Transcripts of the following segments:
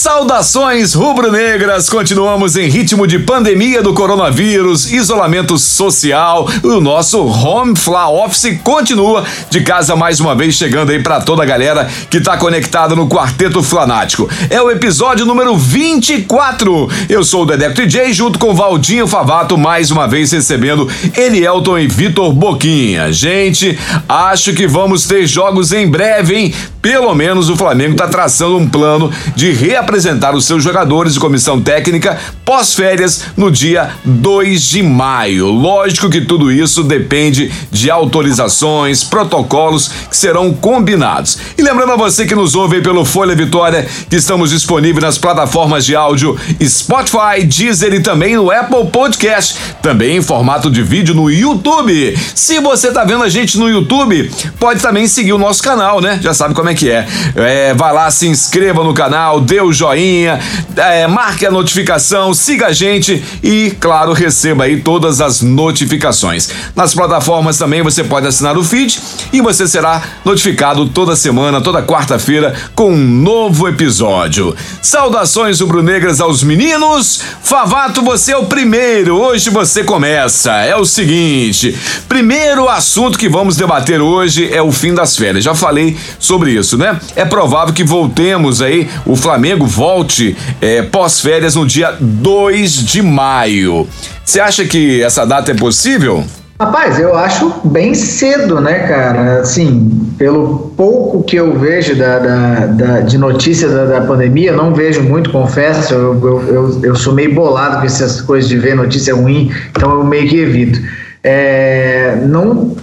Saudações rubro-negras! Continuamos em ritmo de pandemia do coronavírus, isolamento social. O nosso Home Fla Office continua de casa mais uma vez, chegando aí para toda a galera que tá conectada no Quarteto Flanático. É o episódio número 24. Eu sou o Dedé TJ, junto com Valdinho Favato, mais uma vez recebendo Elielton e Vitor Boquinha. Gente, acho que vamos ter jogos em breve, hein? Pelo menos o Flamengo está traçando um plano de reapresentar os seus jogadores de comissão técnica pós-férias no dia 2 de maio. Lógico que tudo isso depende de autorizações, protocolos que serão combinados. E lembrando a você que nos ouve pelo Folha Vitória, que estamos disponíveis nas plataformas de áudio Spotify, Deezer e também no Apple Podcast, também em formato de vídeo no YouTube. Se você está vendo a gente no YouTube, pode também seguir o nosso canal, né? Já sabe como é é que é. é vai lá, se inscreva no canal, dê o joinha, é, marque a notificação, siga a gente e, claro, receba aí todas as notificações. Nas plataformas também você pode assinar o feed e você será notificado toda semana, toda quarta-feira, com um novo episódio. Saudações rubro-negras aos meninos. Favato, você é o primeiro. Hoje você começa. É o seguinte: primeiro assunto que vamos debater hoje é o fim das férias. Já falei sobre isso isso, né? É provável que voltemos aí, o Flamengo volte é, pós-férias no dia 2 de maio. Você acha que essa data é possível? Rapaz, eu acho bem cedo, né, cara? Assim, pelo pouco que eu vejo da, da, da de notícias da, da, pandemia, não vejo muito, confesso. Eu, eu, eu, eu, sou meio bolado com essas coisas de ver notícia ruim, então eu meio que evito. É, não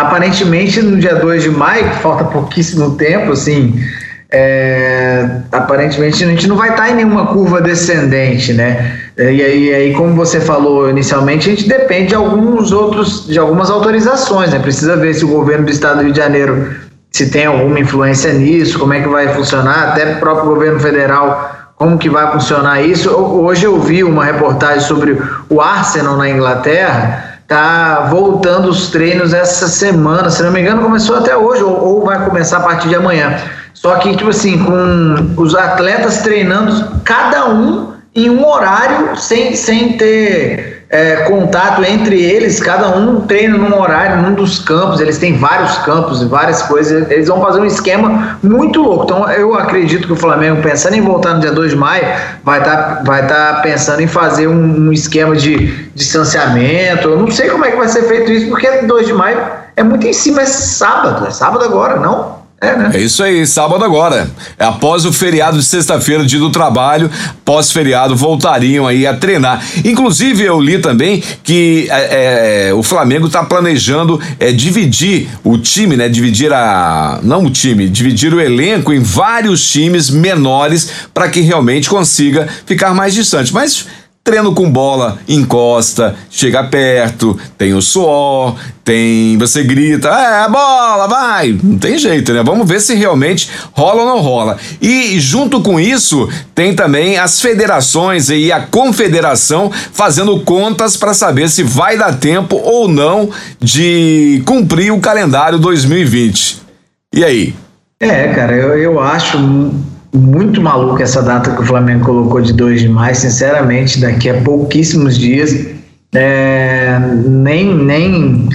aparentemente no dia 2 de maio, que falta pouquíssimo tempo, assim, é, aparentemente a gente não vai estar em nenhuma curva descendente, né? E aí, aí, como você falou inicialmente, a gente depende de alguns outros, de algumas autorizações, né? Precisa ver se o governo do estado do Rio de Janeiro se tem alguma influência nisso, como é que vai funcionar, até o próprio governo federal como que vai funcionar isso. Hoje eu vi uma reportagem sobre o Arsenal na Inglaterra, tá voltando os treinos essa semana, se não me engano, começou até hoje, ou, ou, vai começar a partir de amanhã. Só que, tipo assim, com os atletas treinando, cada um em um horário, sem, sem ter é, contato entre eles, cada um treina num horário, num dos campos, eles têm vários campos e várias coisas, eles vão fazer um esquema muito louco. Então eu acredito que o Flamengo, pensando em voltar no dia 2 de maio, vai estar tá, vai tá pensando em fazer um, um esquema de distanciamento. Eu não sei como é que vai ser feito isso, porque 2 de maio é muito em cima, é sábado, é sábado agora, não? É, né? é isso aí, sábado agora. É após o feriado de sexta-feira, dia do trabalho, pós-feriado, voltariam aí a treinar. Inclusive, eu li também que é, é, o Flamengo está planejando é, dividir o time, né? Dividir a. Não o time, dividir o elenco em vários times menores para que realmente consiga ficar mais distante. Mas treino com bola, encosta, chega perto, tem o suor, tem. Você grita, é, bola, vai! Não tem jeito, né? Vamos ver se realmente rola ou não rola. E junto com isso, tem também as federações e a confederação fazendo contas para saber se vai dar tempo ou não de cumprir o calendário 2020. E aí? É, cara, eu, eu acho muito maluco essa data que o Flamengo colocou de 2 de maio, sinceramente, daqui a pouquíssimos dias, é, nem, nem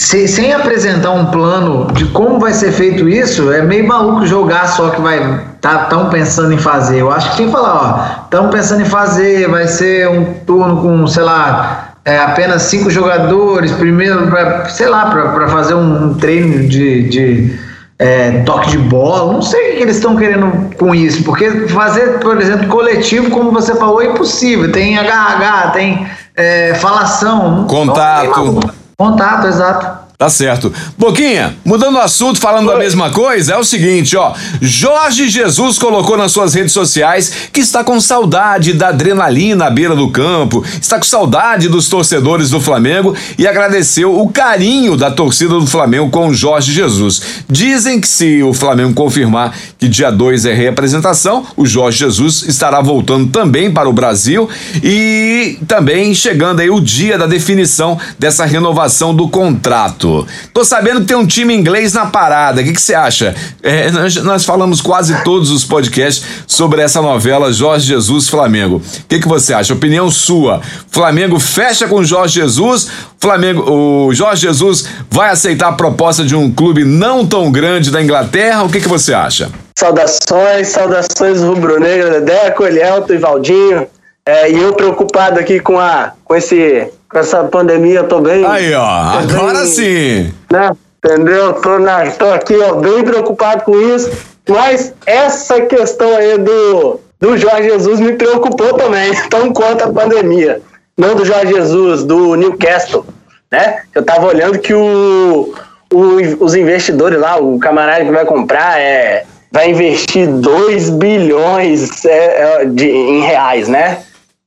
se, sem apresentar um plano de como vai ser feito isso, é meio maluco jogar só que vai tá tão pensando em fazer. Eu acho que tem que falar, ó, estão pensando em fazer, vai ser um turno com, sei lá, é, apenas cinco jogadores, primeiro, pra, sei lá, para fazer um, treino de, de é, toque de bola, não sei o que eles estão querendo com isso, porque fazer, por exemplo, coletivo, como você falou, é impossível. Tem HH, tem é, falação. Contato. Contato, exato. Tá certo. Boquinha, mudando o assunto, falando Oi. da mesma coisa, é o seguinte, ó. Jorge Jesus colocou nas suas redes sociais que está com saudade da adrenalina à beira do campo, está com saudade dos torcedores do Flamengo e agradeceu o carinho da torcida do Flamengo com o Jorge Jesus. Dizem que se o Flamengo confirmar que dia 2 é reapresentação, o Jorge Jesus estará voltando também para o Brasil e também chegando aí o dia da definição dessa renovação do contrato. Tô sabendo que tem um time inglês na parada. O que você acha? É, nós, nós, falamos quase todos os podcasts sobre essa novela Jorge Jesus Flamengo. O que, que você acha? Opinião sua. Flamengo fecha com Jorge Jesus. Flamengo, o Jorge Jesus vai aceitar a proposta de um clube não tão grande da Inglaterra? O que, que você acha? Saudações, saudações rubro-negra, Deco, Elielto e Valdinho. É, e eu preocupado aqui com, a, com esse com essa pandemia, eu tô bem. Aí, ó, agora bem, sim. Né? Entendeu? Tô, na, tô aqui, ó, bem preocupado com isso. Mas essa questão aí do, do Jorge Jesus me preocupou também, tão quanto a pandemia. Não do Jorge Jesus, do Newcastle, né? Eu tava olhando que o, o, os investidores lá, o camarada que vai comprar, é, vai investir 2 bilhões é, é, de, em reais, né?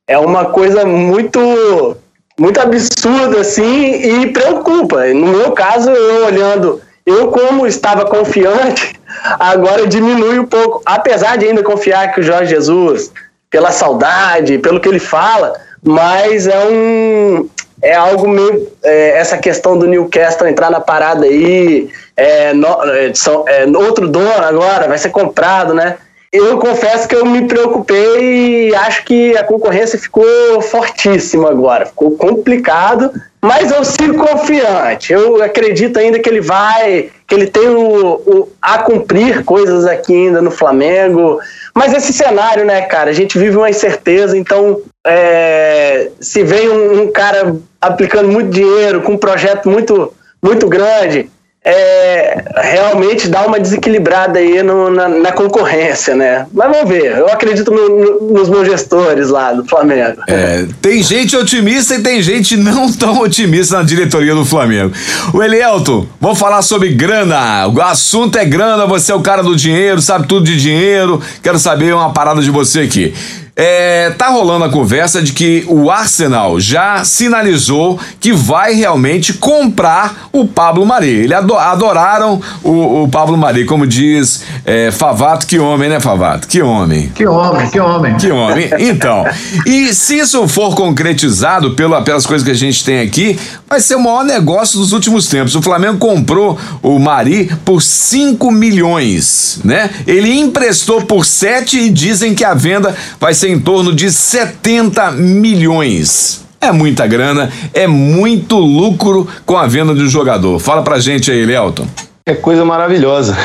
É uma coisa muito muito absurdo assim e preocupa. No meu caso, eu olhando, eu como estava confiante, agora diminui um pouco, apesar de ainda confiar que o Jorge Jesus, pela saudade, pelo que ele fala, mas é um é algo meio é, essa questão do Newcastle entrar na parada aí, é, no, é, é outro dono agora vai ser comprado, né? Eu confesso que eu me preocupei e acho que a concorrência ficou fortíssima agora. Ficou complicado, mas eu sigo confiante. Eu acredito ainda que ele vai, que ele tem o, o, a cumprir coisas aqui ainda no Flamengo. Mas esse cenário, né, cara, a gente vive uma incerteza, então é, se vem um, um cara aplicando muito dinheiro, com um projeto muito, muito grande, é, realmente dá uma desequilibrada aí no, na, na, concorrência, né? Mas vamos ver. Eu acredito no, no, nos meus gestores lá do Flamengo. É, tem gente otimista e tem gente não tão otimista na diretoria do Flamengo. O Elielto, vamos falar sobre grana. O assunto é grana, você é o cara do dinheiro, sabe tudo de dinheiro. Quero saber uma parada de você aqui. É, tá rolando a conversa de que o Arsenal já sinalizou que vai realmente comprar o Pablo Mari. Eles adoraram o, o Pablo Mari, como diz é, Favato, que homem, né, Favato? Que homem. Que homem, que homem. Que homem. Então, e se isso for concretizado pela, pelas coisas que a gente tem aqui, vai ser o maior negócio dos últimos tempos. O Flamengo comprou o Mari por 5 milhões, né? Ele emprestou por 7 e dizem que a venda vai ser em torno de 70 milhões. É muita grana, é muito lucro com a venda de um jogador. Fala pra gente aí, Lelton. É coisa maravilhosa.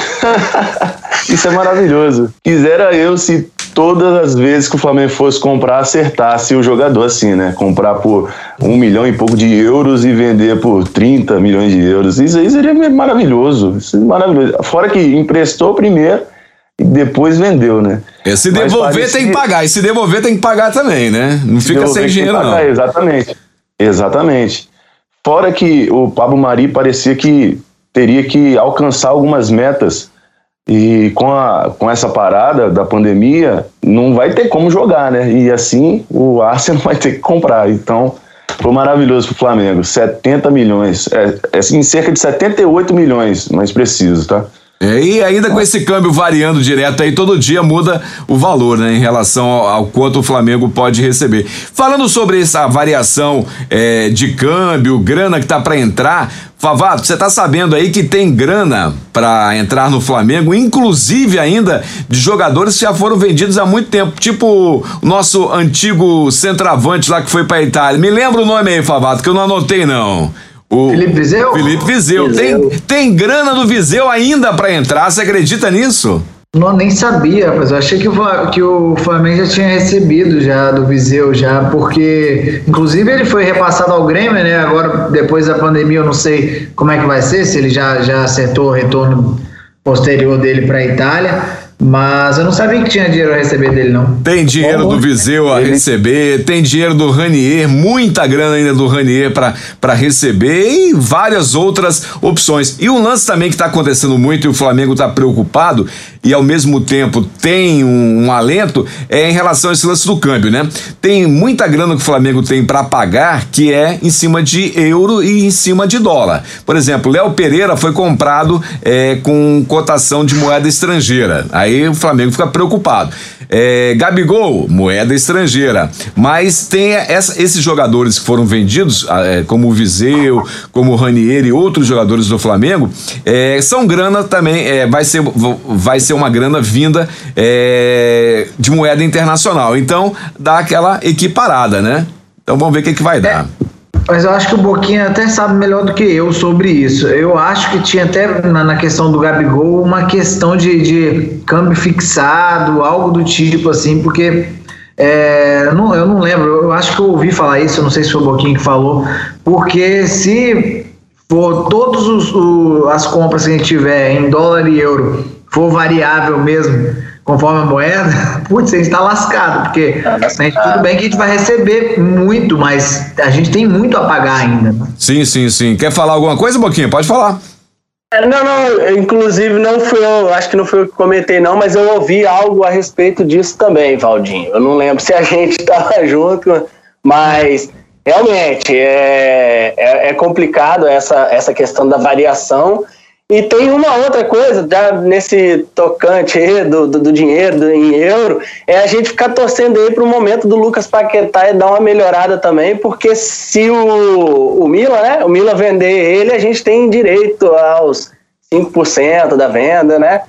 Isso é maravilhoso. Quisera eu se todas as vezes que o Flamengo fosse comprar, acertasse o jogador assim, né? Comprar por um milhão e pouco de euros e vender por 30 milhões de euros. Isso aí seria maravilhoso. Isso é maravilhoso. Fora que emprestou primeiro e depois vendeu, né? É, se devolver tem que pagar, e se devolver tem que pagar também, né? Não fica sem dinheiro, pagar, não. Exatamente. Exatamente. Fora que o Pablo Mari parecia que teria que alcançar algumas metas e com, a, com essa parada da pandemia não vai ter como jogar, né? E assim o Arsenal vai ter que comprar. Então foi maravilhoso para o Flamengo. 70 milhões, é, é, em cerca de 78 milhões, mais preciso, tá? É, e ainda com esse câmbio variando direto aí, todo dia muda o valor, né, em relação ao, ao quanto o Flamengo pode receber. Falando sobre essa variação é, de câmbio, grana que tá para entrar, Favato, você tá sabendo aí que tem grana para entrar no Flamengo, inclusive ainda de jogadores que já foram vendidos há muito tempo, tipo o nosso antigo centroavante lá que foi para Itália. Me lembra o nome aí, Favato, que eu não anotei não. O Felipe Viseu? Felipe Viseu. Viseu. Tem, tem grana do Viseu ainda para entrar, você acredita nisso? Não, nem sabia, mas eu achei que o, que o Flamengo já tinha recebido já do Viseu, já, porque inclusive ele foi repassado ao Grêmio, né? Agora, depois da pandemia, eu não sei como é que vai ser, se ele já, já acertou o retorno posterior dele para a Itália. Mas eu não sabia que tinha dinheiro a receber dele, não. Tem dinheiro do Viseu a receber, tem dinheiro do Ranier, muita grana ainda do Ranier para receber e várias outras opções. E um lance também que está acontecendo muito e o Flamengo está preocupado e ao mesmo tempo tem um, um, alento é em relação a esse lance do câmbio, né? Tem muita grana que o Flamengo tem para pagar que é em cima de euro e em cima de dólar. Por exemplo, Léo Pereira foi comprado é, com cotação de moeda estrangeira. Aí o Flamengo fica preocupado. É, Gabigol, moeda estrangeira. Mas tem essa, esses jogadores que foram vendidos, é, como o Viseu, como o Ranieri e outros jogadores do Flamengo, é, são grana também, é, vai, ser, vai ser uma grana vinda é, de moeda internacional. Então, dá aquela equiparada, né? Então vamos ver o que, que vai dar. É, mas eu acho que o Boquinha até sabe melhor do que eu sobre isso. Eu acho que tinha até na, na questão do Gabigol uma questão de, de câmbio fixado, algo do tipo assim, porque é, não, eu não lembro, eu acho que eu ouvi falar isso, não sei se foi o Boquinha que falou, porque se for todas as compras que a gente tiver em dólar e euro for variável mesmo, conforme a moeda, putz, a gente está lascado, porque tá gente, tudo bem que a gente vai receber muito, mas a gente tem muito a pagar ainda. Né? Sim, sim, sim. Quer falar alguma coisa, Boquinha? Pode falar. É, não, não, inclusive não fui eu, acho que não foi eu que comentei não, mas eu ouvi algo a respeito disso também, Valdinho. Eu não lembro se a gente estava junto, mas realmente é, é, é complicado essa, essa questão da variação e tem uma outra coisa, já nesse tocante aí do, do, do dinheiro do, em euro, é a gente ficar torcendo aí para o momento do Lucas Paquetá e dar uma melhorada também, porque se o, o Milan, né, o Milan vender ele, a gente tem direito aos 5% da venda, né?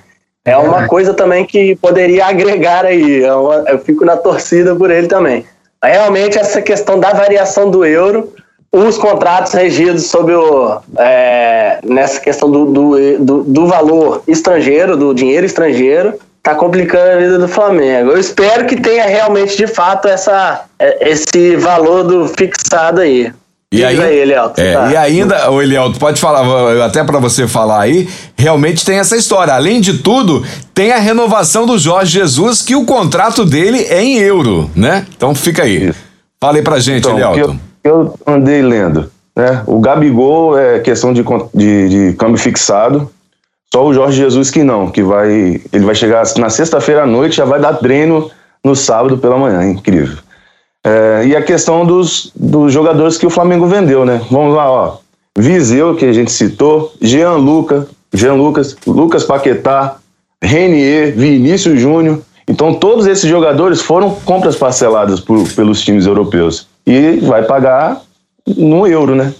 É uma coisa também que poderia agregar aí. Eu, é eu fico na torcida por ele também. Realmente essa questão da variação do euro os contratos regidos sobre o, é, nessa questão do, do, do, do, valor estrangeiro, do dinheiro estrangeiro, tá complicando a vida do Flamengo. Eu espero que tenha realmente, de fato, essa, é, esse valor do fixado aí. E, aí, aí Elielto, é, tá. e ainda, o Elielto, pode falar, até para você falar aí, realmente tem essa história. Além de tudo, tem a renovação do Jorge Jesus, que o contrato dele é em euro, né? Então fica aí. Fala aí pra gente, então, Elielto eu andei lendo. Né? O Gabigol é questão de, de, de câmbio fixado. Só o Jorge Jesus que não, que vai. Ele vai chegar na sexta-feira à noite, já vai dar treino no sábado pela manhã. Incrível. É, e a questão dos, dos jogadores que o Flamengo vendeu, né? Vamos lá, ó. Viseu, que a gente citou, Jean Luca, Jean Lucas, Lucas Paquetá, Renier, Vinícius Júnior. Então, todos esses jogadores foram compras parceladas por, pelos times europeus e vai pagar no euro, né?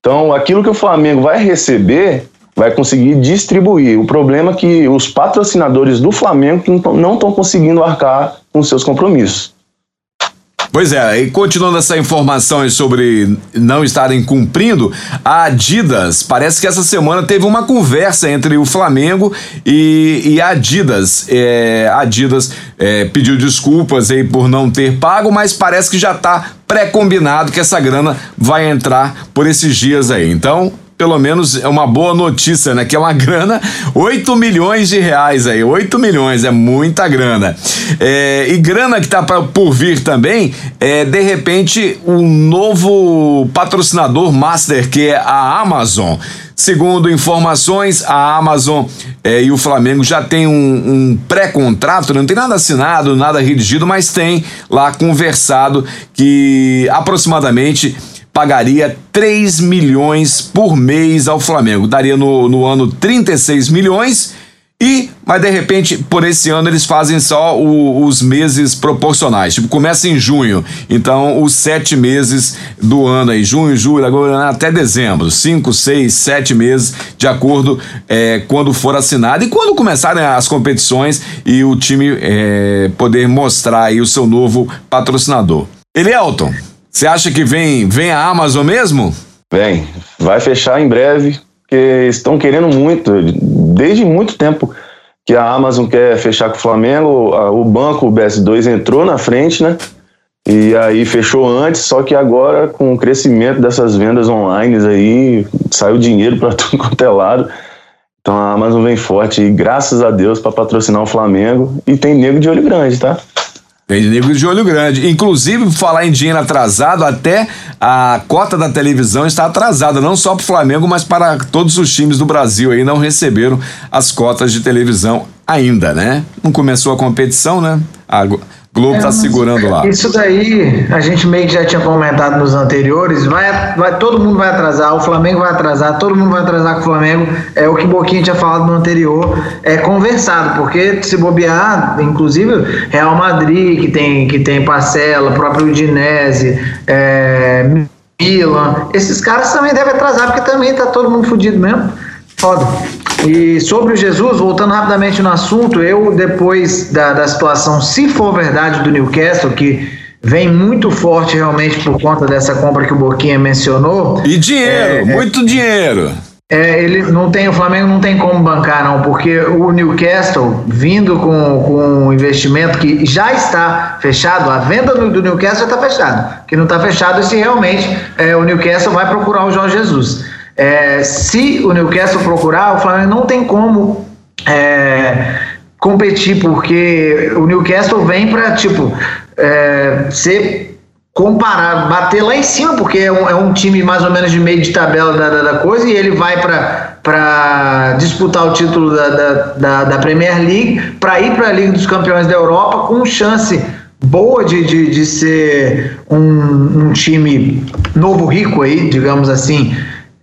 Então, aquilo que o Flamengo vai receber, vai conseguir distribuir. O problema é que os patrocinadores do Flamengo não estão conseguindo arcar com seus compromissos. Pois é, e continuando essa informação sobre não estarem cumprindo, a Adidas, parece que essa semana teve uma conversa entre o Flamengo e, e a Adidas. É, Adidas é, pediu desculpas aí por não ter pago, mas parece que já está pré-combinado que essa grana vai entrar por esses dias aí. Então, pelo menos é uma boa notícia, né? Que é uma grana, 8 milhões de reais aí, 8 milhões, é muita grana. É, e grana que tá pra, por vir também, é de repente um novo patrocinador master que é a Amazon. Segundo informações, a Amazon é, e o Flamengo já tem um, um pré-contrato, não tem nada assinado, nada redigido, mas tem lá conversado que aproximadamente pagaria 3 milhões por mês ao Flamengo. Daria no, no ano 36 milhões. E, mas de repente, por esse ano eles fazem só o, os meses proporcionais. Tipo, começa em junho. Então, os sete meses do ano aí, junho, julho, agora até dezembro. Cinco, seis, sete meses, de acordo é, quando for assinado. E quando começarem as competições e o time é, poder mostrar aí o seu novo patrocinador. Elielton, você acha que vem, vem a Amazon mesmo? Vem, vai fechar em breve, porque estão querendo muito, desde muito tempo que a Amazon quer fechar com o Flamengo, o banco, o BS2 entrou na frente, né? E aí fechou antes, só que agora com o crescimento dessas vendas online aí, saiu dinheiro para tudo quanto é lado. Então a Amazon vem forte e graças a Deus para patrocinar o Flamengo e tem nego de olho grande, tá? Tem nego de olho grande. Inclusive, falar em dinheiro atrasado, até a cota da televisão está atrasada, não só para o Flamengo, mas para todos os times do Brasil aí não receberam as cotas de televisão ainda, né? Não começou a competição, né? A Globo está é, segurando lá. Isso daí a gente meio que já tinha comentado nos anteriores. Vai, vai, todo mundo vai atrasar, o Flamengo vai atrasar, todo mundo vai atrasar com o Flamengo. É o que Boquinha tinha falado no anterior. É conversado, porque se bobear, inclusive Real Madrid, que tem, que tem parcela, próprio Udinese, é, Milan, esses caras também devem atrasar, porque também tá todo mundo fudido mesmo. Foda. E sobre o Jesus, voltando rapidamente no assunto, eu, depois da, da situação, se for verdade do Newcastle, que vem muito forte realmente por conta dessa compra que o Boquinha mencionou. E dinheiro, é, é muito é, dinheiro. É, ele não tem, o Flamengo não tem como bancar, não, porque o Newcastle, vindo com, com um investimento que já está fechado, a venda do, do Newcastle já está fechada. Que não está fechado é se realmente é, o Newcastle vai procurar o Jorge Jesus. É, se o Newcastle procurar, o Flamengo não tem como é, competir, porque o Newcastle vem para, tipo, é, ser comparar, bater lá em cima, porque é um, é um, time mais ou menos de meio de tabela da, da, da coisa, e ele vai para disputar o título da, da, da Premier League, para ir para a Liga dos Campeões da Europa com chance boa de, de, de ser um, um time novo rico aí, digamos assim,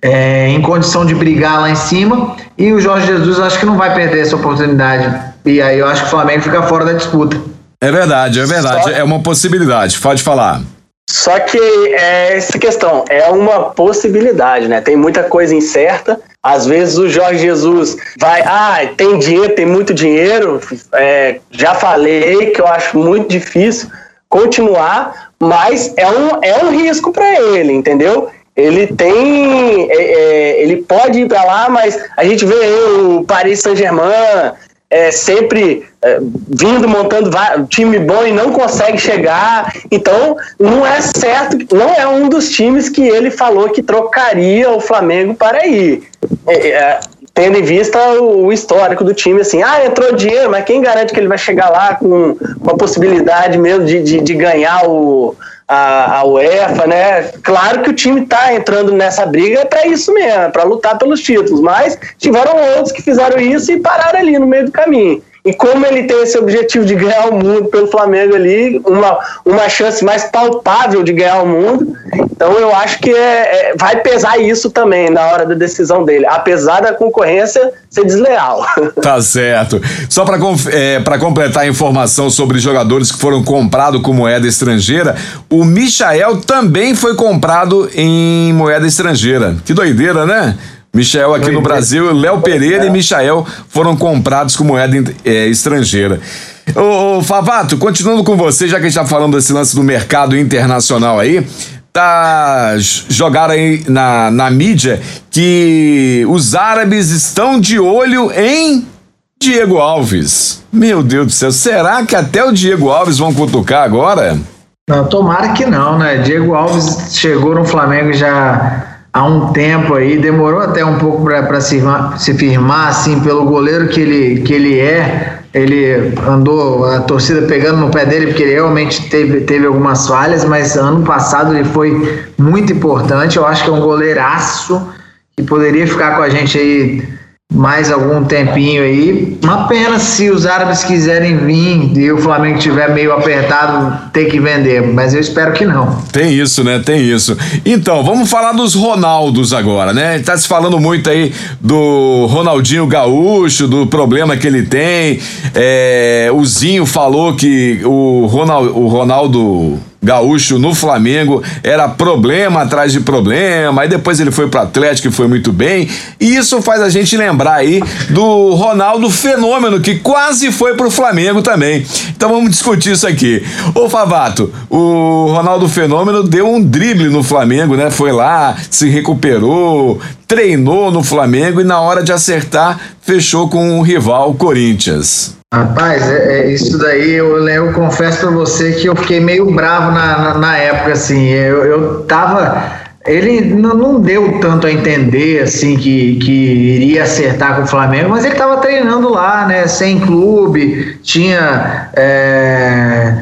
é, em condição de brigar lá em cima. E o Jorge Jesus acho que não vai perder essa oportunidade. E aí eu acho que o Flamengo fica fora da disputa. É verdade, é verdade. Só... É uma possibilidade. Pode falar. Só que é essa questão é uma possibilidade, né? Tem muita coisa incerta. Às vezes o Jorge Jesus vai, ah, tem dinheiro, tem muito dinheiro. É, já falei que eu acho muito difícil continuar, mas é um, é um risco para ele, entendeu? Ele tem. É, é, ele pode ir para lá, mas a gente vê o Paris Saint-Germain é, sempre é, vindo, montando time bom e não consegue chegar. Então, não é certo, não é um dos times que ele falou que trocaria o Flamengo para ir. É, é, tendo em vista o, histórico do time, assim, ah, entrou dinheiro, mas quem garante que ele vai chegar lá com, com a possibilidade mesmo de, de, de ganhar o a, a UEFA, né? Claro que o time está entrando nessa briga para isso mesmo, para lutar pelos títulos, mas tiveram outros que fizeram isso e pararam ali no meio do caminho. E como ele tem esse objetivo de ganhar o mundo pelo Flamengo ali, uma, uma chance mais palpável de ganhar o mundo, então eu acho que é, é, vai pesar isso também na hora da decisão dele, apesar da concorrência ser desleal. Tá certo. Só para é, completar a informação sobre jogadores que foram comprados com moeda estrangeira, o Michael também foi comprado em moeda estrangeira. Que doideira, né? Michel aqui no Brasil, Léo Pereira e Michael foram comprados com moeda é, estrangeira. Ô, ô, Favato, continuando com você, já que a gente tá falando desse lance do mercado internacional aí, tá jogaram aí na, na mídia que os árabes estão de olho em Diego Alves. Meu Deus do céu, será que até o Diego Alves vão cutucar agora? Não, tomara que não, né? Diego Alves chegou no Flamengo já há um tempo aí, demorou até um pouco para se, se firmar, assim, pelo goleiro que ele, que ele é. Ele andou a torcida pegando no pé dele, porque ele realmente teve, teve algumas falhas, mas ano passado ele foi muito importante. Eu acho que é um goleiraço que poderia ficar com a gente aí mais algum tempinho aí. Uma pena se os árabes quiserem vir e o Flamengo tiver meio apertado, ter que vender, mas eu espero que não. Tem isso, né? Tem isso. Então, vamos falar dos Ronaldos agora, né? Tá se falando muito aí do Ronaldinho Gaúcho, do problema que ele tem. É, o Zinho falou que o, Ronald, o Ronaldo gaúcho no Flamengo era problema atrás de problema, aí depois ele foi pro Atlético e foi muito bem. E isso faz a gente lembrar aí do Ronaldo Fenômeno, que quase foi pro Flamengo também. Então vamos discutir isso aqui. Ô Favato, o Ronaldo Fenômeno deu um drible no Flamengo, né? Foi lá, se recuperou, treinou no Flamengo e na hora de acertar, fechou com o rival Corinthians. Rapaz, é, é, isso daí eu, eu confesso pra você que eu fiquei meio bravo na, na, na época, assim. Eu, eu tava ele não deu tanto a entender assim que, que iria acertar com o Flamengo, mas ele estava treinando lá, né? Sem clube, tinha é,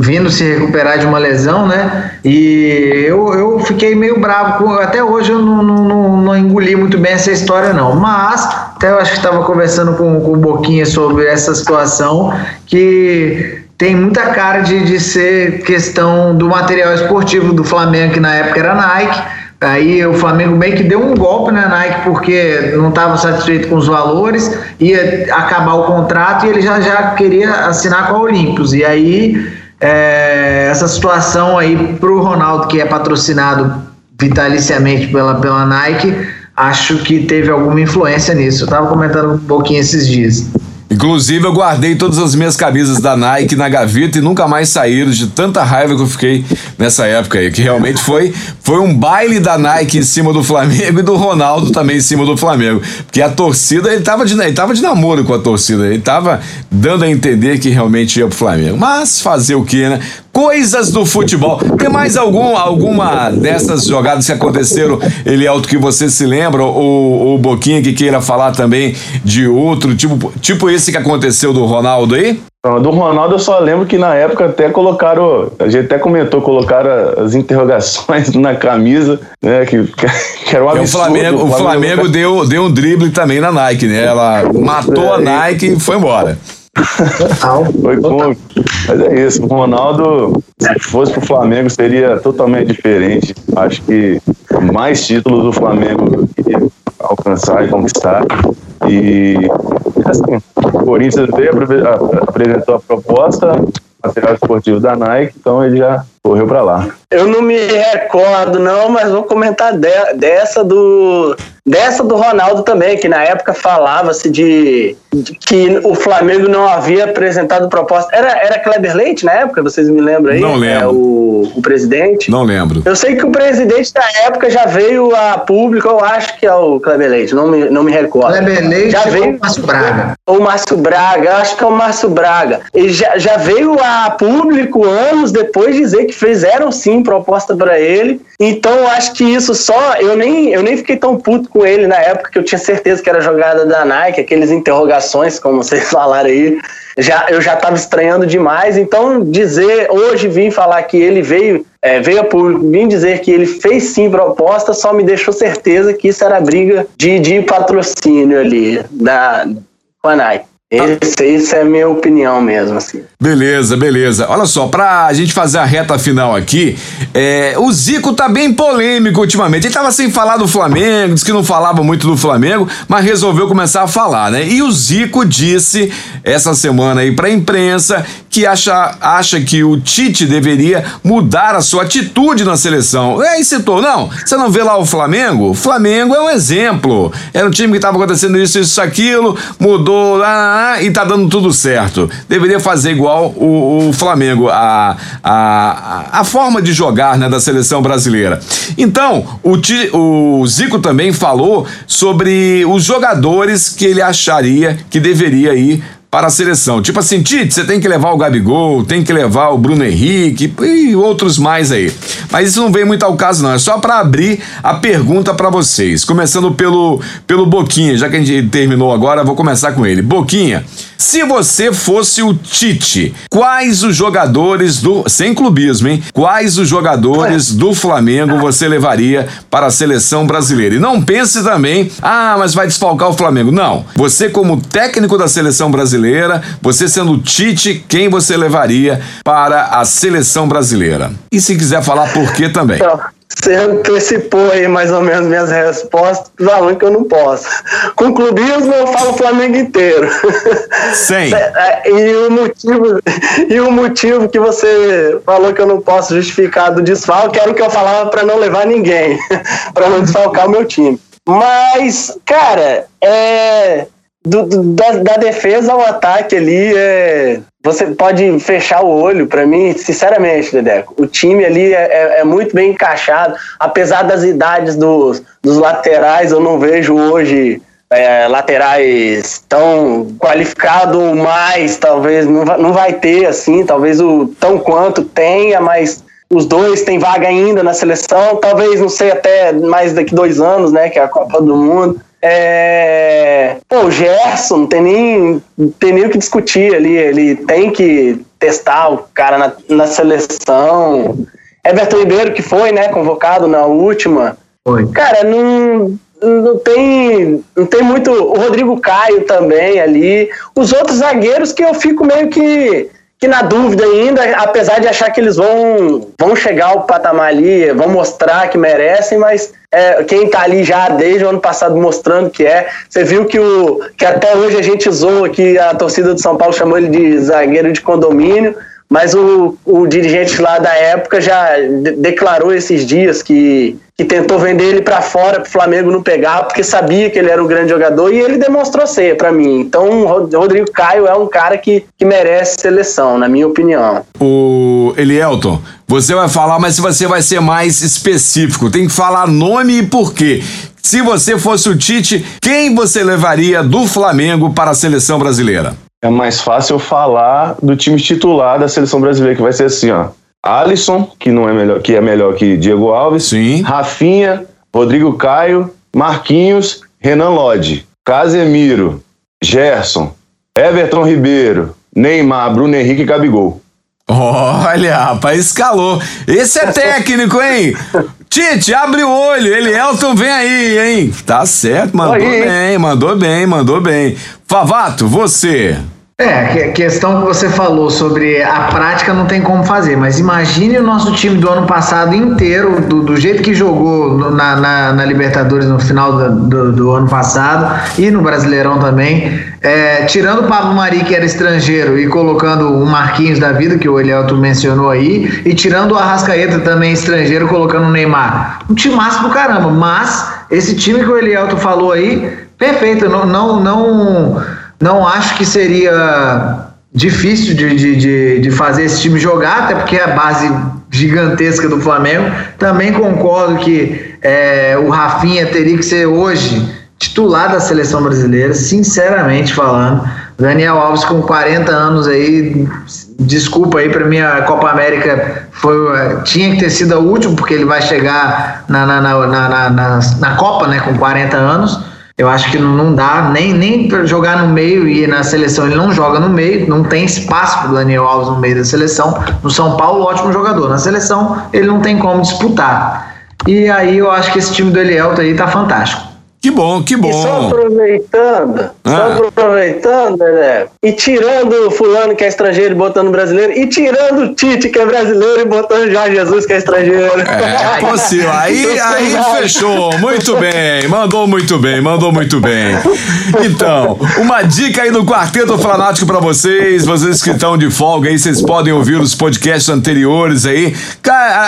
vindo se recuperar de uma lesão, né? E eu, eu fiquei meio bravo. Com, até hoje eu não, não, não, engoli muito bem essa história, não. Mas, até eu acho que estava conversando com, com o Boquinha sobre essa situação, que tem muita cara de, de ser questão do material esportivo do Flamengo, que na época era Nike. Aí o Flamengo meio que deu um golpe na Nike porque não estava satisfeito com os valores, ia acabar o contrato e ele já, já queria assinar com a Olímpicos. E aí é, essa situação aí para o Ronaldo, que é patrocinado vitaliciamente pela, pela Nike, acho que teve alguma influência nisso. Eu estava comentando um pouquinho esses dias. Inclusive, eu guardei todas as minhas camisas da Nike na gaveta e nunca mais saíram de tanta raiva que eu fiquei nessa época aí. Que realmente foi, foi um baile da Nike em cima do Flamengo e do Ronaldo também em cima do Flamengo. Porque a torcida, ele tava de, ele tava de namoro com a torcida. Ele tava dando a entender que realmente ia pro Flamengo. Mas fazer o que, né? Coisas do futebol. Tem mais algum, alguma dessas jogadas que aconteceram, Elielto, que você se lembra? Ou o Boquinha que queira falar também de outro, tipo, tipo esse que aconteceu do Ronaldo aí? Do Ronaldo eu só lembro que na época até colocaram, a gente até comentou, colocaram as interrogações na camisa, né, que, que era um absurdo. O Flamengo, o Flamengo, o Flamengo deu, deu um drible também na Nike, né, ela matou a é, Nike e foi embora. Total. Foi bom. Mas é isso. O Ronaldo, se fosse pro Flamengo, seria totalmente diferente. Acho que mais títulos do Flamengo queria alcançar e conquistar. E assim, o Corinthians veio, apresentou a proposta, material esportivo da Nike, então ele já correu para lá. Eu não me recordo, não, mas vou comentar de, dessa do dessa do Ronaldo também, que na época falava-se de, que o Flamengo não havia apresentado proposta. Era, era Kleber Leite na época, vocês me lembram aí? Não lembro. É, o, o presidente? Não lembro. Eu sei que o presidente da época já veio a público, eu acho que é o Kleber Leite, não me, não me recordo. Kleber Leite já veio o Márcio Braga. O Márcio Braga, acho que é o Márcio Braga. Ele já, já veio a público anos depois dizer que fizeram sim proposta para ele. Então eu acho que isso só. Eu nem, eu nem fiquei tão puto com ele na época que eu tinha certeza que era jogada da Nike, aqueles interrogações, como vocês falaram aí. Já, eu já estava estranhando demais. Então, dizer, hoje vim falar que ele veio, é, veio a público, vim dizer que ele fez sim proposta, só me deixou certeza que isso era briga de, de patrocínio ali da, com. Esse, isso é a minha opinião mesmo, assim. Beleza, beleza. Olha só, pra gente fazer a reta final aqui, é, o Zico tá bem polêmico ultimamente. Ele tava sem falar do Flamengo, disse que não falava muito do Flamengo, mas resolveu começar a falar, né? E o Zico disse essa semana aí pra imprensa que acha, acha que o Tite deveria mudar a sua atitude na seleção. E aí citou, não, você não vê lá o Flamengo? O Flamengo é um exemplo. Era um time que tava acontecendo isso, isso, aquilo, mudou lá e tá dando tudo certo. Deveria fazer igual o, o Flamengo, a, a, a forma de jogar né, da seleção brasileira. Então, o, o Zico também falou sobre os jogadores que ele acharia que deveria ir para a seleção. Tipo assim, Tite, você tem que levar o Gabigol, tem que levar o Bruno Henrique e outros mais aí. Mas isso não vem muito ao caso, não. É só para abrir a pergunta para vocês. Começando pelo, pelo Boquinha, já que a gente terminou agora, vou começar com ele. Boquinha, se você fosse o Tite, quais os jogadores do. Sem clubismo, hein? Quais os jogadores do Flamengo você levaria para a seleção brasileira? E não pense também, ah, mas vai desfalcar o Flamengo. Não. Você, como técnico da seleção brasileira, você sendo o Tite, quem você levaria para a seleção brasileira? E se quiser falar por quê também. Então, você antecipou aí mais ou menos minhas respostas, falando que eu não posso. Com clubismo eu falo o Flamengo inteiro. Sim. É, é, e o motivo, e o motivo que você falou que eu não posso justificar do desfalque era o que eu falava para não levar ninguém, para não desfalcar o meu time. Mas, cara, é, do, da, da, defesa ao ataque ali, é, você pode fechar o olho, para mim, sinceramente, Dedeco. O time ali é, é, é, muito bem encaixado, apesar das idades dos, dos laterais, eu não vejo hoje é, laterais tão qualificado mais, talvez não vai, não vai ter assim, talvez o tão quanto tenha, mas os dois têm vaga ainda na seleção, talvez, não sei, até mais daqui dois anos, né, que é a Copa do Mundo. É... Pô, o Gerson, não tem nem, não tem nem o que discutir ali, ele tem que testar o cara na, na seleção. Everton Ribeiro, que foi, né, convocado na última. Foi. Cara, não, não tem, não tem muito. O Rodrigo Caio também ali. Os outros zagueiros que eu fico meio que, que na dúvida ainda, apesar de achar que eles vão, vão chegar ao patamar ali, vão mostrar que merecem, mas é, quem tá ali já desde o ano passado mostrando que é. Você viu que, o, que até hoje a gente zoa que a torcida de São Paulo chamou ele de zagueiro de condomínio. Mas o, o dirigente lá da época já de declarou esses dias que, que tentou vender ele para fora para o Flamengo não pegar, porque sabia que ele era um grande jogador e ele demonstrou ser para mim. Então, o Rodrigo Caio é um cara que, que merece seleção, na minha opinião. O Elielton, você vai falar, mas você vai ser mais específico. Tem que falar nome e porquê. Se você fosse o Tite, quem você levaria do Flamengo para a seleção brasileira? é mais fácil falar do time titular da seleção brasileira, que vai ser assim, ó. Alisson, que não é melhor, que é melhor que Diego Alves, Sim. Rafinha, Rodrigo Caio, Marquinhos, Renan Lodge, Casemiro, Gerson, Everton Ribeiro, Neymar, Bruno Henrique e Gabigol. Olha, rapaz, escalou. Esse é técnico, hein? Tite, abre o olho. Ele, Elton, vem aí, hein? Tá certo, mandou aí. bem, mandou bem, mandou bem. Favato, você. É, a questão que você falou sobre a prática não tem como fazer, mas imagine o nosso time do ano passado inteiro, do, do jeito que jogou na, na, na, Libertadores no final do, do, do, ano passado e no Brasileirão também, é, tirando o Pablo Mari, que era estrangeiro, e colocando o Marquinhos da vida, que o Elielto mencionou aí, e tirando o Arrascaeta também estrangeiro, colocando o Neymar. Um time massa do caramba, mas esse time que o Elielto falou aí, perfeito, não, não, não não acho que seria difícil de, de, de, de, fazer esse time jogar, até porque é a base gigantesca do Flamengo. Também concordo que é, o Rafinha teria que ser hoje titular da seleção brasileira, sinceramente falando. Daniel Alves com 40 anos aí, desculpa aí para mim a Copa América foi tinha que ter sido a última porque ele vai chegar na, na, na, na, na, na Copa, né, com 40 anos eu acho que não dá nem, nem para jogar no meio e na seleção ele não joga no meio, não tem espaço para o Daniel Alves no meio da seleção. No São Paulo, ótimo jogador. Na seleção, ele não tem como disputar. E aí eu acho que esse time do Elielto aí tá fantástico. Que bom, que bom. E só aproveitando, ah. só aproveitando, né? E tirando o fulano que é estrangeiro e botando brasileiro, e tirando o Tite que é brasileiro e botando Jorge Jesus que é estrangeiro. É, possível. Aí, aí fechou. Muito bem. Mandou muito bem, mandou muito bem. Então, uma dica aí no Quarteto Fanático para vocês, vocês que estão de folga aí, vocês podem ouvir os podcasts anteriores aí.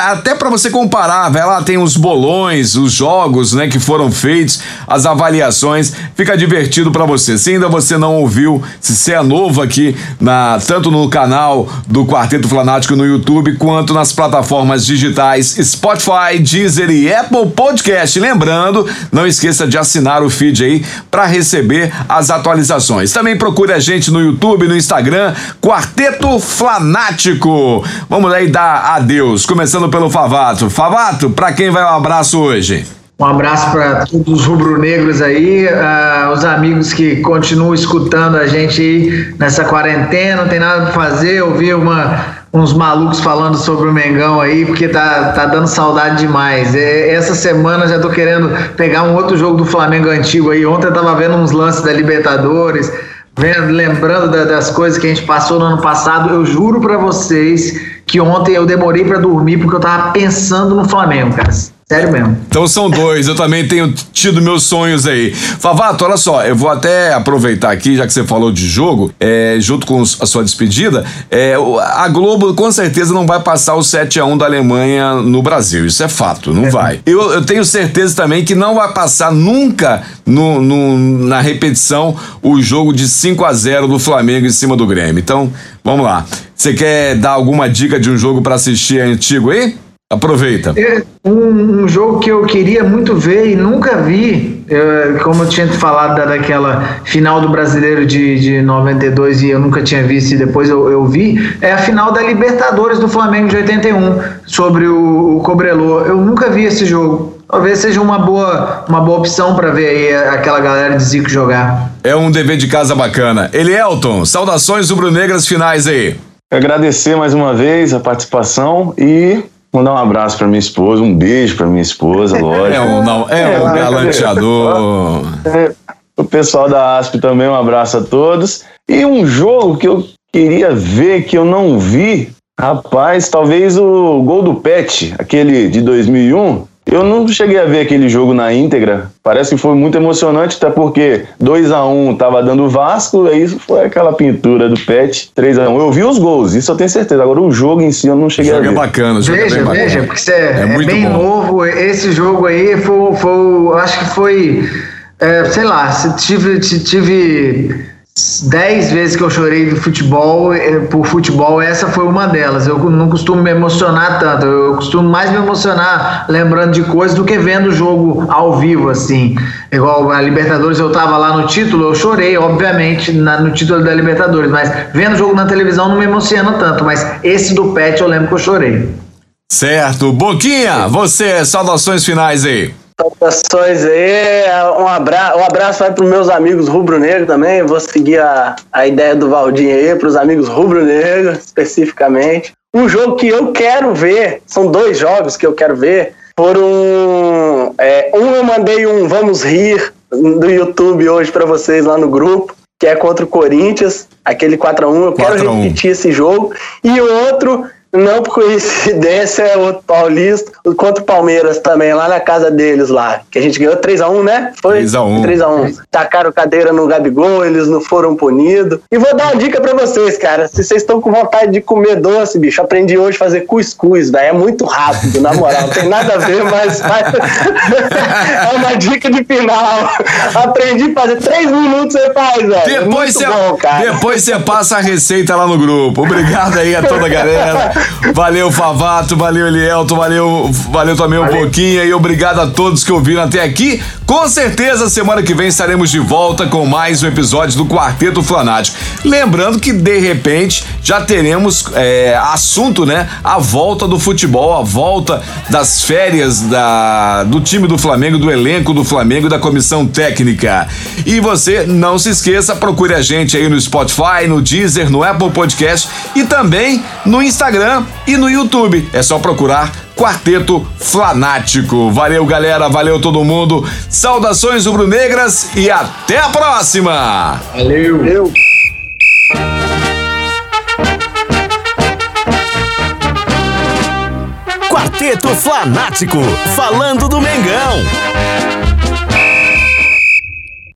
Até para você comparar, vai lá, tem os bolões, os jogos, né, que foram feitos as avaliações. Fica divertido para você. Se ainda você não ouviu, se você é novo aqui, na, tanto no canal do Quarteto Flanático no YouTube, quanto nas plataformas digitais Spotify, Deezer e Apple Podcast. Lembrando, não esqueça de assinar o feed aí para receber as atualizações. Também procure a gente no YouTube, no Instagram, Quarteto Flanático. Vamos aí dar adeus, começando pelo Favato. Favato, para quem vai o um abraço hoje? Um abraço para todos os rubro-negros aí, uh, os amigos que continuam escutando a gente aí nessa quarentena, não tem nada para fazer, ouvir uma, uns malucos falando sobre o Mengão aí, porque tá, tá dando saudade demais. essa semana já tô querendo pegar um outro jogo do Flamengo antigo aí. Ontem eu tava vendo uns lances da Libertadores, vendo, lembrando da, das coisas que a gente passou no ano passado. Eu juro para vocês que ontem eu demorei para dormir porque eu tava pensando no Flamengo, cara. Sério mesmo. Então são dois, eu também tenho tido meus sonhos aí. Favato, olha só, eu vou até aproveitar aqui, já que você falou de jogo, é, junto com a sua despedida, é, a Globo com certeza não vai passar o 7 a 1 da Alemanha no Brasil, isso é fato, não é. vai. Eu, eu, tenho certeza também que não vai passar nunca no, no, na repetição o jogo de 5 a 0 do Flamengo em cima do Grêmio. Então, vamos lá. Você quer dar alguma dica de um jogo para assistir antigo aí? Aproveita. É, um, um, jogo que eu queria muito ver e nunca vi, eu, como eu tinha falado da, daquela final do Brasileiro de, de 92 e eu nunca tinha visto e depois eu, eu vi, é a final da Libertadores do Flamengo de 81, sobre o, o Cobrelô. Eu nunca vi esse jogo. Talvez seja uma boa, uma boa opção para ver aí aquela galera de Zico jogar. É um dever de casa bacana. Elielton, saudações rubro-negras finais aí. Agradecer mais uma vez a participação e Mandar um abraço para minha esposa, um beijo para minha esposa, lógico. É um, não, é, é um galanteador. É, o pessoal da ASP também, um abraço a todos. E um jogo que eu queria ver, que eu não vi, rapaz, talvez o gol do Pet, aquele de 2001. Eu não cheguei a ver aquele jogo na íntegra. Parece que foi muito emocionante, até porque 2 a 1 um tava dando o Vasco, e isso foi aquela pintura do Pet, 3 a 1 Eu vi os gols, isso eu tenho certeza. Agora o jogo em si eu não cheguei a ver. É bacana, veja, é bem veja, bacana. porque você é, é, é bem bom. novo. Esse jogo aí foi, foi acho que foi, é, sei lá, tive, tive dez vezes que eu chorei do futebol, eh, por futebol, essa foi uma delas. Eu não costumo me emocionar tanto, eu costumo mais me emocionar lembrando de coisas do que vendo o jogo ao vivo, assim. Igual a Libertadores, eu tava lá no título, eu chorei, obviamente, na, no título da Libertadores, mas vendo o jogo na televisão não me emociona tanto, mas esse do Pet eu lembro que eu chorei. Certo. Boquinha, você, saudações finais aí. Saudações aí, um abraço, um abraço vai para os meus amigos rubro-negro também. Vou seguir a, a ideia do Valdinho aí, para os amigos rubro-negro especificamente. Um jogo que eu quero ver, são dois jogos que eu quero ver. Foram. É, um eu mandei um Vamos Rir do YouTube hoje para vocês lá no grupo, que é contra o Corinthians, aquele 4x1. Eu quero repetir esse jogo. E o outro não por coincidência, é outro paulista, contra o Palmeiras também, lá na casa deles lá. Que a gente ganhou 3x1, né? Foi? 3x1. 3x1. Tacaram cadeira no Gabigol, eles não foram punidos. E vou dar uma dica pra vocês, cara. Se vocês estão com vontade de comer doce, bicho, aprendi hoje a fazer cuscuz, velho. É muito rápido, na moral. Não tem nada a ver, mas. é uma dica de final. Aprendi a fazer 3 minutos você faz, velho. Depois você passa a receita lá no grupo. Obrigado aí a toda a galera. Valeu, Favato, valeu, Elielto, valeu, valeu também um pouquinho e obrigado a todos que ouviram até aqui. Com certeza, semana que vem estaremos de volta com mais um episódio do Quarteto Flanático. Lembrando que, de repente, já teremos é, assunto, né? A volta do futebol, a volta das férias da, do time do Flamengo, do elenco do Flamengo e da comissão técnica. E você, não se esqueça, procure a gente aí no Spotify, no Deezer, no Apple Podcast e também no Instagram e no YouTube. É só procurar Quarteto Flanático. Valeu, galera. Valeu todo mundo. Saudações rubro-negras e até a próxima. Valeu. Valeu. Quarteto Flanático, falando do Mengão.